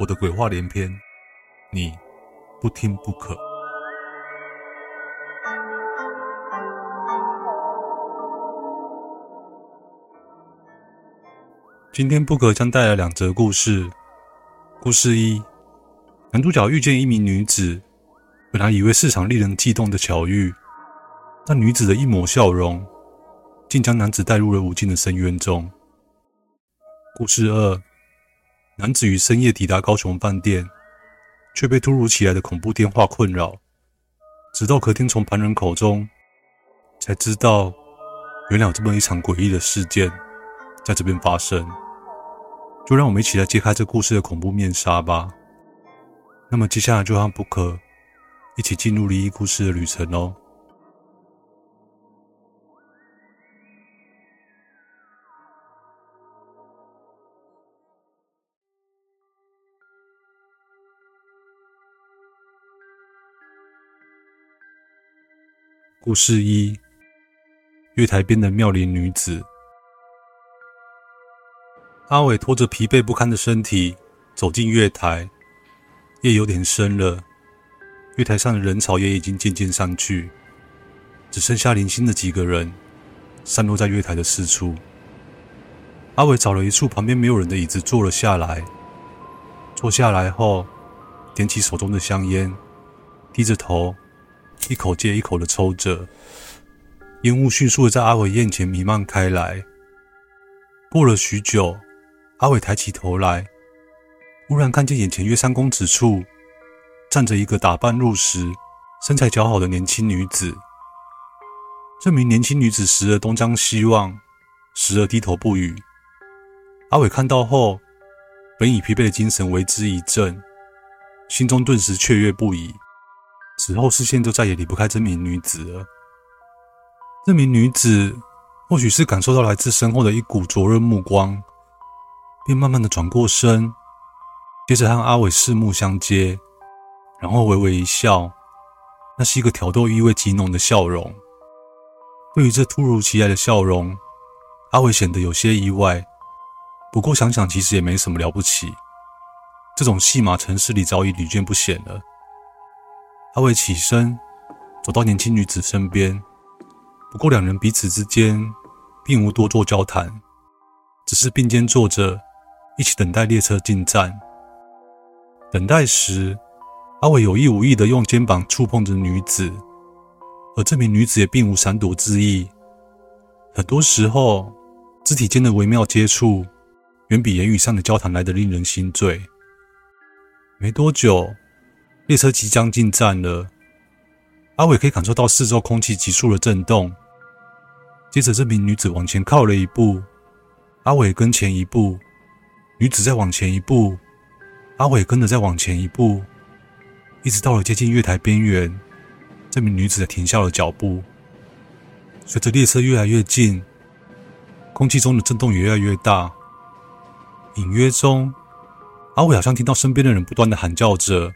我的鬼话连篇，你不听不可。今天 Book 将带来两则故事。故事一：男主角遇见一名女子，本来以为是场令人悸动的巧遇，但女子的一抹笑容，竟将男子带入了无尽的深渊中。故事二。男子于深夜抵达高雄饭店，却被突如其来的恐怖电话困扰。直到客厅从旁人口中才知道，原来有这么一场诡异的事件在这边发生。就让我们一起来揭开这故事的恐怖面纱吧。那么接下来就让 Book 一起进入离异故事的旅程哦。故事一：月台边的妙龄女子。阿伟拖着疲惫不堪的身体走进月台，夜有点深了，月台上的人潮也已经渐渐散去，只剩下零星的几个人散落在月台的四处。阿伟找了一处旁边没有人的椅子坐了下来，坐下来后，点起手中的香烟，低着头。一口接一口的抽着，烟雾迅速的在阿伟眼前弥漫开来。过了许久，阿伟抬起头来，忽然看见眼前约三公尺处站着一个打扮入时、身材姣好的年轻女子。这名年轻女子时而东张西望，时而低头不语。阿伟看到后，本已疲惫的精神为之一振，心中顿时雀跃不已。此后视线就再也离不开这名女子了。这名女子或许是感受到来自身后的一股灼热目光，便慢慢的转过身，接着和阿伟四目相接，然后微微一笑，那是一个挑逗意味极浓的笑容。对于这突如其来的笑容，阿伟显得有些意外。不过想想其实也没什么了不起，这种戏码城市里早已屡见不鲜了。阿伟起身，走到年轻女子身边。不过两人彼此之间并无多做交谈，只是并肩坐着，一起等待列车进站。等待时，阿伟有意无意地用肩膀触碰着女子，而这名女子也并无闪躲之意。很多时候，肢体间的微妙接触，远比言语上的交谈来得令人心醉。没多久。列车即将进站了，阿伟可以感受到四周空气急速的震动。接着，这名女子往前靠了一步，阿伟跟前一步，女子再往前一步，阿伟跟着再往前一步，一直到了接近月台边缘，这名女子才停下了脚步。随着列车越来越近，空气中的震动也越来越大。隐约中，阿伟好像听到身边的人不断的喊叫着。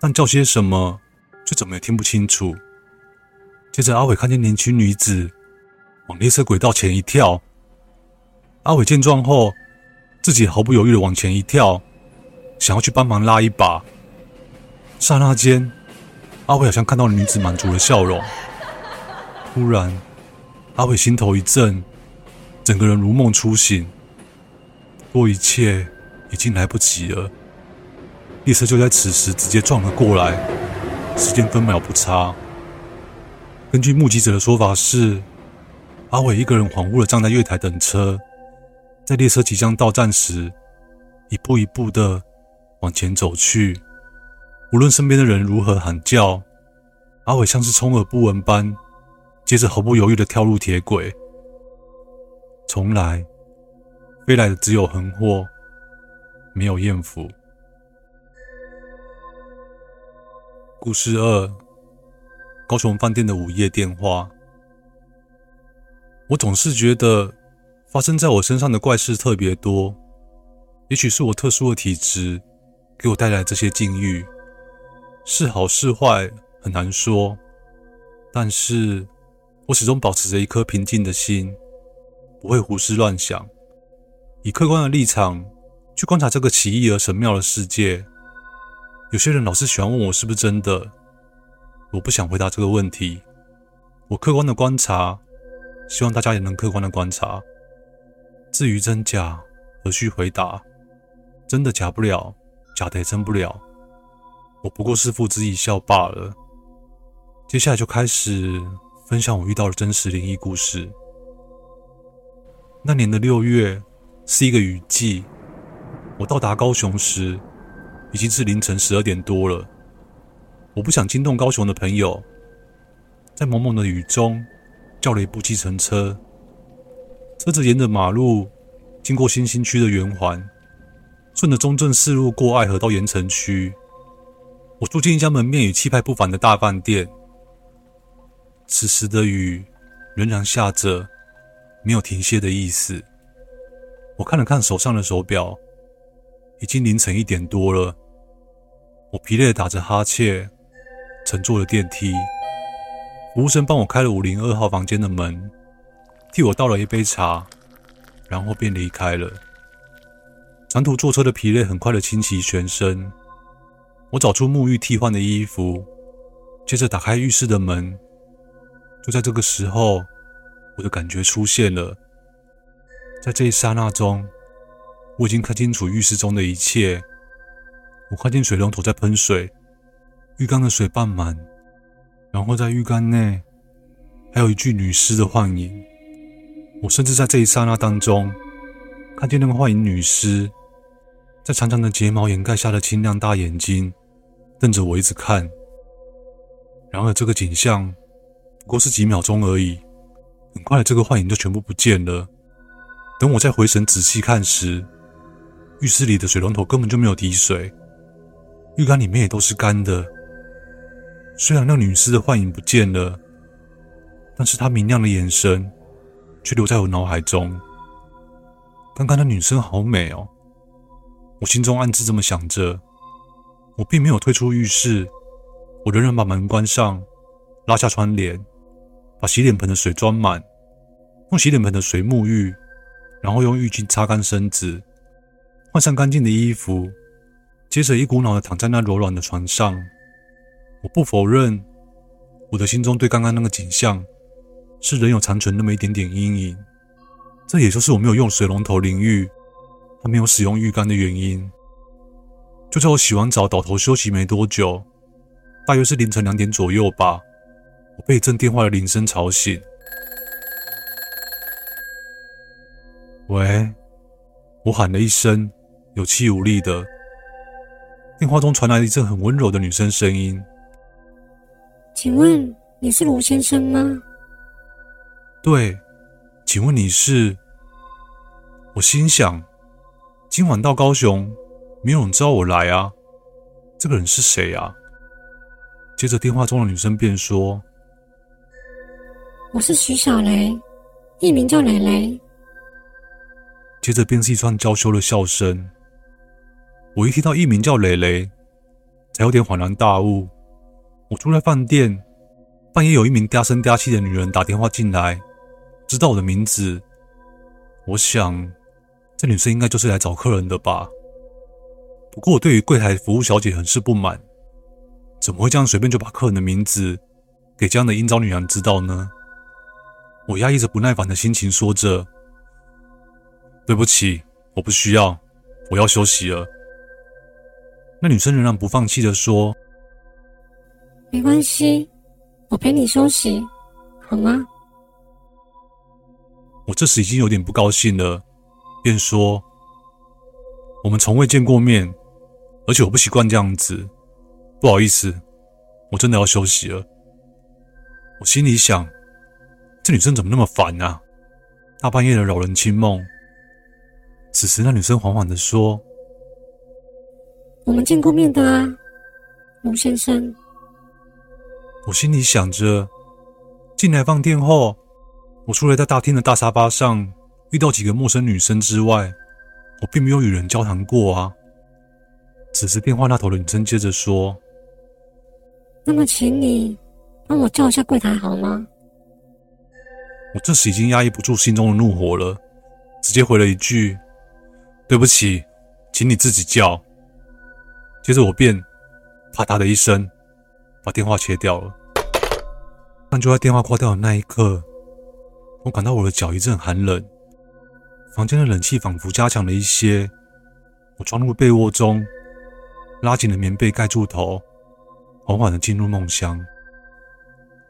但叫些什么，却怎么也听不清楚。接着，阿伟看见年轻女子往列车轨道前一跳。阿伟见状后，自己毫不犹豫地往前一跳，想要去帮忙拉一把。刹那间，阿伟好像看到了女子满足的笑容。突然，阿伟心头一震，整个人如梦初醒。不过，一切已经来不及了。列车就在此时直接撞了过来，时间分秒不差。根据目击者的说法是，阿伟一个人恍惚的站在月台等车，在列车即将到站时，一步一步的往前走去。无论身边的人如何喊叫，阿伟像是充耳不闻般，接着毫不犹豫的跳入铁轨。从来飞来的只有横祸，没有艳福。故事二：高雄饭店的午夜电话。我总是觉得发生在我身上的怪事特别多，也许是我特殊的体质给我带来这些境遇，是好是坏很难说。但是我始终保持着一颗平静的心。不会胡思乱想，以客观的立场去观察这个奇异而神妙的世界。有些人老是喜欢问我是不是真的，我不想回答这个问题。我客观的观察，希望大家也能客观的观察。至于真假，何须回答？真的假不了，假的也真不了。我不过是付之一笑罢了。接下来就开始分享我遇到的真实灵异故事。那年的六月是一个雨季，我到达高雄时已经是凌晨十二点多了。我不想惊动高雄的朋友，在蒙蒙的雨中叫了一部计程车，车子沿着马路经过新兴区的圆环，顺着中正四路过爱河到盐城区。我住进一家门面与气派不凡的大饭店。此时的雨仍然下着。没有停歇的意思。我看了看手上的手表，已经凌晨一点多了。我疲累的打着哈欠，乘坐了电梯。服务生帮我开了五零二号房间的门，替我倒了一杯茶，然后便离开了。长途坐车的疲累很快的侵袭全身。我找出沐浴替换的衣服，接着打开浴室的门。就在这个时候。我的感觉出现了，在这一刹那中，我已经看清楚浴室中的一切。我看见水龙头在喷水，浴缸的水半满，然后在浴缸内还有一具女尸的幻影。我甚至在这一刹那当中，看见那个幻影女尸，在长长的睫毛掩盖下的清亮大眼睛，瞪着我一直看。然而，这个景象不过是几秒钟而已。很快，这个幻影就全部不见了。等我再回神仔细看时，浴室里的水龙头根本就没有滴水，浴缸里面也都是干的。虽然那女尸的幻影不见了，但是她明亮的眼神却留在我脑海中。刚刚的女生好美哦，我心中暗自这么想着。我并没有退出浴室，我仍然把门关上，拉下窗帘。把洗脸盆的水装满，用洗脸盆的水沐浴，然后用浴巾擦干身子，换上干净的衣服，接着一股脑的躺在那柔软的床上。我不否认，我的心中对刚刚那个景象是仍有残存那么一点点阴影。这也就是我没有用水龙头淋浴，还没有使用浴缸的原因。就在我洗完澡倒头休息没多久，大约是凌晨两点左右吧。我被一阵电话的铃声吵醒。喂，我喊了一声，有气无力的。电话中传来一阵很温柔的女生声音：“请问你是卢先生吗？”“对，请问你是？”我心想：“今晚到高雄，没有人知道我来啊，这个人是谁啊？”接着电话中的女生便说。我是徐小雷，艺名叫蕾蕾。接着便是一串娇羞的笑声。我一听到艺名叫蕾蕾，才有点恍然大悟。我住在饭店，半夜有一名嗲声嗲气的女人打电话进来，知道我的名字。我想，这女生应该就是来找客人的吧。不过我对于柜台服务小姐很是不满，怎么会这样随便就把客人的名字给这样的阴糟女人知道呢？我压抑着不耐烦的心情，说着：“对不起，我不需要，我要休息了。”那女生仍然不放弃的说：“没关系，我陪你休息，好吗？”我这时已经有点不高兴了，便说：“我们从未见过面，而且我不习惯这样子，不好意思，我真的要休息了。”我心里想，这女生怎么那么烦啊？大半夜的扰人清梦。此时，那女生缓缓的说：“我们见过面的啊，卢先生。”我心里想着，进来饭店后，我除了在大厅的大沙发上遇到几个陌生女生之外，我并没有与人交谈过啊。此时，电话那头的女生接着说：“那么，请你帮我叫一下柜台好吗？”我这时已经压抑不住心中的怒火了，直接回了一句。对不起，请你自己叫。接着我便啪嗒的一声把电话切掉了。但就在电话挂掉的那一刻，我感到我的脚一阵寒冷，房间的冷气仿佛加强了一些。我钻入被窝中，拉紧了棉被盖住头，缓缓的进入梦乡。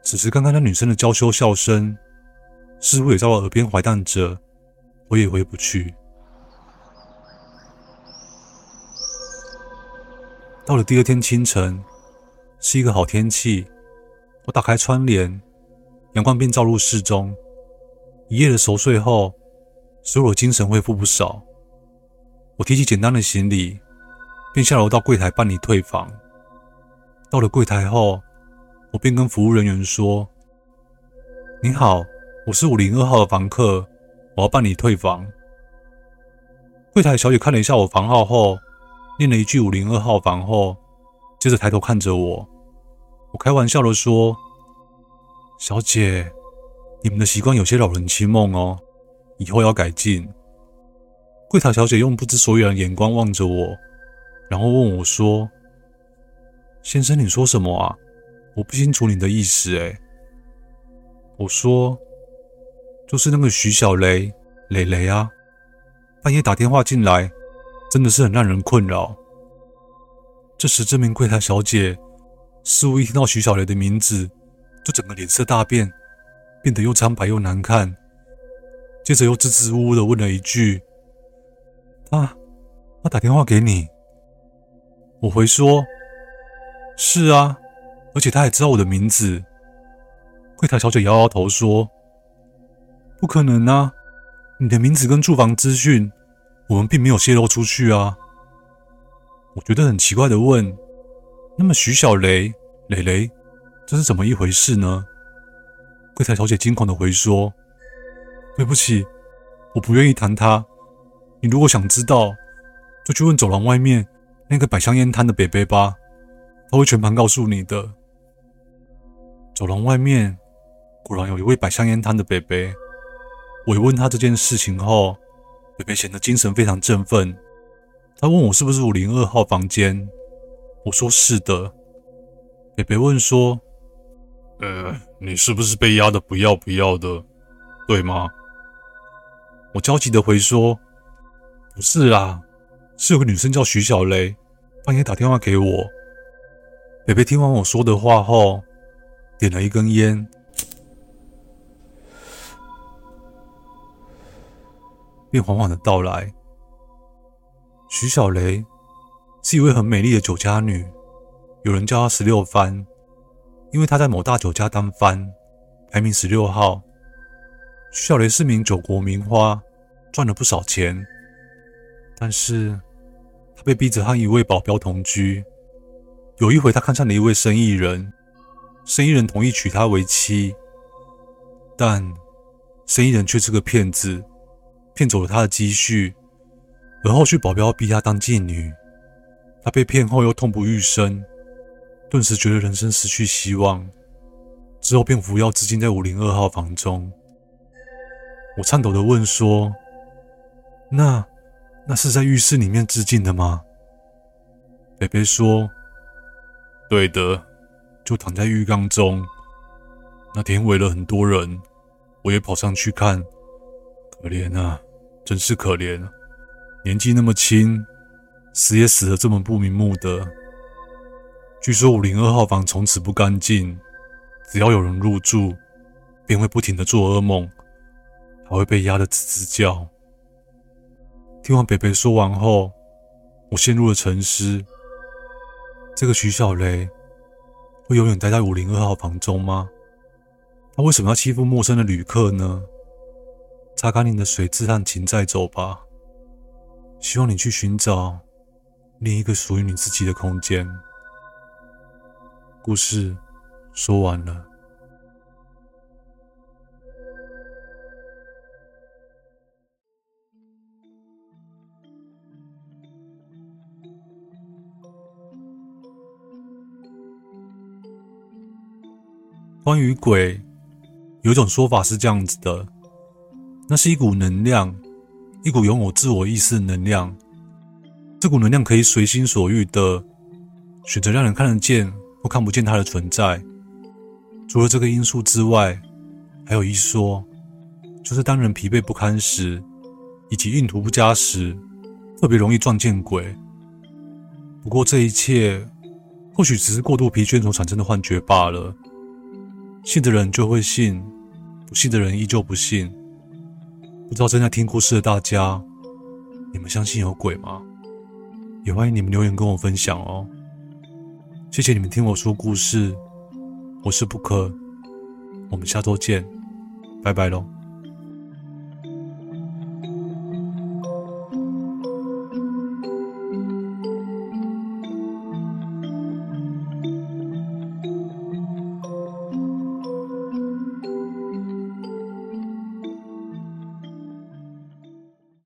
此时，刚刚那女生的娇羞笑声似乎也在我耳边回荡着，我也回不去。到了第二天清晨，是一个好天气。我打开窗帘，阳光便照入室中。一夜的熟睡后，使我精神恢复不少。我提起简单的行李，便下楼到柜台办理退房。到了柜台后，我便跟服务人员说：“你好，我是五零二号的房客，我要办理退房。”柜台小姐看了一下我房号后，念了一句“五零二号房”后，接着抬头看着我。我开玩笑地说：“小姐，你们的习惯有些扰人清梦哦，以后要改进。”柜台小姐用不知所以然的眼光望着我，然后问我说：“先生，你说什么啊？我不清楚你的意思。”哎，我说：“就是那个徐小雷，雷雷啊，半夜打电话进来。”真的是很让人困扰。这时，这名柜台小姐似乎一听到徐小雷的名字，就整个脸色大变，变得又苍白又难看。接着又支支吾吾的问了一句：“他，他打电话给你？”我回说：“是啊，而且他还知道我的名字。”柜台小姐摇摇头说：“不可能啊，你的名字跟住房资讯。”我们并没有泄露出去啊！我觉得很奇怪的问：“那么徐小雷、雷雷，这是怎么一回事呢？”柜台小姐惊恐的回说：“对不起，我不愿意谈他。你如果想知道，就去问走廊外面那个摆香烟摊的北北吧，他会全盘告诉你的。”走廊外面果然有一位摆香烟摊的北北。我一问他这件事情后，北北显得精神非常振奋，他问我是不是五零二号房间，我说是的。北北问说：“呃，你是不是被压的不要不要的，对吗？”我焦急的回说：“不是啦，是有个女生叫徐小雷，半夜打电话给我。”北北听完我说的话后，点了一根烟。便缓缓的到来。徐小雷是一位很美丽的酒家女，有人叫她十六番，因为她在某大酒家当番，排名十六号。徐小雷是名酒国名花，赚了不少钱，但是她被逼着和一位保镖同居。有一回，她看上了一位生意人，生意人同意娶她为妻，但生意人却是个骗子。骗走了他的积蓄，而后续保镖逼他当妓女，他被骗后又痛不欲生，顿时觉得人生失去希望，之后便服药自尽在五零二号房中。我颤抖地问说：“那那是在浴室里面自尽的吗？”北北说：“对的，就躺在浴缸中。那天围了很多人，我也跑上去看。”可怜啊，真是可怜！年纪那么轻，死也死得这么不瞑目的。据说五零二号房从此不干净，只要有人入住，便会不停的做噩梦。还会被压得吱吱叫。听完北北说完后，我陷入了沉思。这个徐小雷会永远待在五零二号房中吗？他为什么要欺负陌生的旅客呢？擦干你的水，自叹情再走吧。希望你去寻找另一个属于你自己的空间。故事说完了。关于鬼，有种说法是这样子的：那是一股能量，一股拥有自我意识的能量。这股能量可以随心所欲的选择让人看得见或看不见它的存在。除了这个因素之外，还有一说，就是当人疲惫不堪时，以及运途不佳时，特别容易撞见鬼。不过这一切或许只是过度疲倦所产生的幻觉罢了。信的人就会信，不信的人依旧不信。不知道正在听故事的大家，你们相信有鬼吗？也欢迎你们留言跟我分享哦。谢谢你们听我说故事，我是布克，我们下周见，拜拜喽。